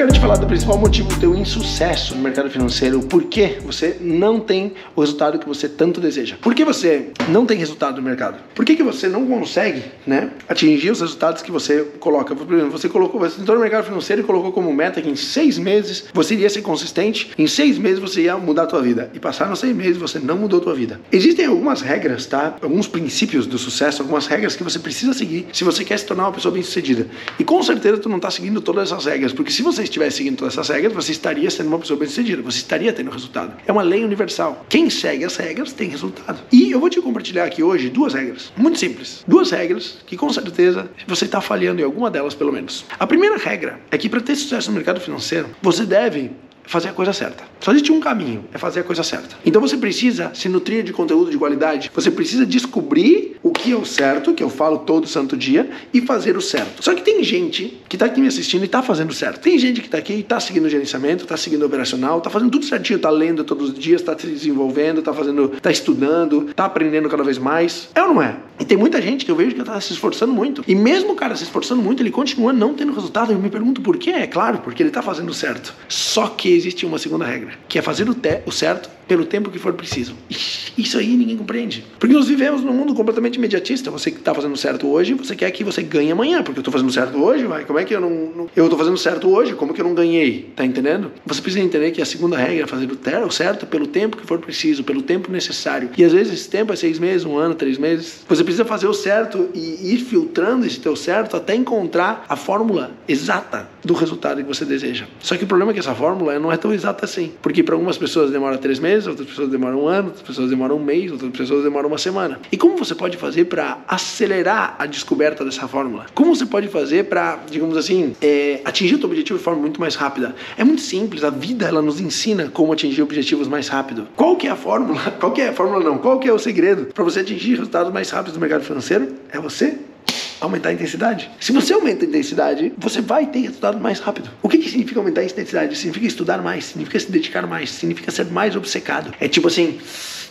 quero te falar do principal motivo do teu insucesso no mercado financeiro, por que você não tem o resultado que você tanto deseja. Por que você não tem resultado no mercado? Por que, que você não consegue né, atingir os resultados que você coloca? Por exemplo, você colocou, você entrou no mercado financeiro e colocou como meta que em seis meses você iria ser consistente, em seis meses você ia mudar a tua vida. E passaram seis meses você não mudou a tua vida. Existem algumas regras, tá? Alguns princípios do sucesso, algumas regras que você precisa seguir se você quer se tornar uma pessoa bem-sucedida. E com certeza tu não está seguindo todas essas regras, porque se você estivesse seguindo todas essas regras, você estaria sendo uma pessoa bem-sucedida, você estaria tendo resultado. É uma lei universal. Quem segue as regras tem resultado. E eu vou te compartilhar aqui hoje duas regras, muito simples. Duas regras que com certeza você está falhando em alguma delas, pelo menos. A primeira regra é que para ter sucesso no mercado financeiro, você deve fazer a coisa certa. Só existe um caminho, é fazer a coisa certa. Então você precisa se nutrir de conteúdo de qualidade, você precisa descobrir que é o certo, que eu falo todo santo dia, e fazer o certo. Só que tem gente que está aqui me assistindo e está fazendo certo. Tem gente que está aqui e está seguindo o gerenciamento, está seguindo o operacional, está fazendo tudo certinho, está lendo todos os dias, está se desenvolvendo, está fazendo, está estudando, está aprendendo cada vez mais. É ou não é? E tem muita gente que eu vejo que está se esforçando muito. E mesmo o cara se esforçando muito, ele continua não tendo resultado. Eu me pergunto por quê? É claro, porque ele está fazendo certo. Só que existe uma segunda regra, que é fazer o, o certo pelo tempo que for preciso. Isso aí ninguém compreende. Porque nós vivemos num mundo completamente imediatista. Você que está fazendo certo hoje, você quer que você ganhe amanhã. Porque eu estou fazendo certo hoje, vai. Como é que eu não. não eu estou fazendo certo hoje, como que eu não ganhei? Tá entendendo? Você precisa entender que a segunda regra é fazer o certo pelo tempo que for preciso, pelo tempo necessário. E às vezes esse tempo é seis meses, um ano, três meses. Você precisa fazer o certo e ir filtrando esse teu certo até encontrar a fórmula exata do resultado que você deseja. Só que o problema é que essa fórmula não é tão exata assim. Porque para algumas pessoas demora três meses, outras pessoas demoram um ano, outras pessoas demoram um mês, outras pessoas demoram uma semana. E como você pode fazer para acelerar a descoberta dessa fórmula? Como você pode fazer para, digamos assim, é, atingir o objetivo de forma muito mais rápida? É muito simples. A vida ela nos ensina como atingir objetivos mais rápido. Qual que é a fórmula? Qual que é a fórmula não? Qual que é o segredo para você atingir resultados mais rápidos no mercado financeiro? É você aumentar a intensidade. Se você aumenta a intensidade, você vai ter resultado mais rápido. O que, que significa aumentar a intensidade? Significa estudar mais, significa se dedicar mais, significa ser mais obcecado. É tipo assim,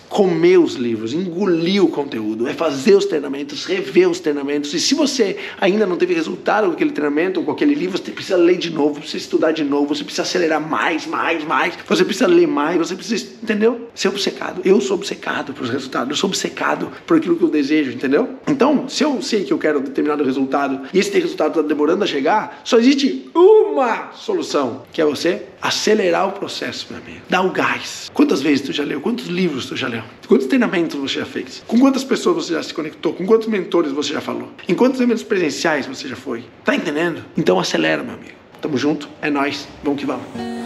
comer os livros, engolir o conteúdo, é fazer os treinamentos, rever os treinamentos. E se você ainda não teve resultado com aquele treinamento ou com aquele livro, você precisa ler de novo, precisa estudar de novo, você precisa acelerar mais, mais, mais. Você precisa ler mais, você precisa, entendeu? Ser obcecado. Eu sou obcecado pelos resultados, eu sou obcecado por aquilo que eu desejo, entendeu? Então, se eu sei que eu quero determinado resultado e esse resultado está demorando a chegar, só existe uma solução, que é você acelerar o processo, meu amigo. Dá o gás. Quantas vezes tu já leu? Quantos livros tu já leu? Quantos treinamentos você já fez? Com quantas pessoas você já se conectou? Com quantos mentores você já falou? Em quantos eventos presenciais você já foi? Tá entendendo? Então acelera, meu amigo. Tamo junto, é nós. Vamos que vamos.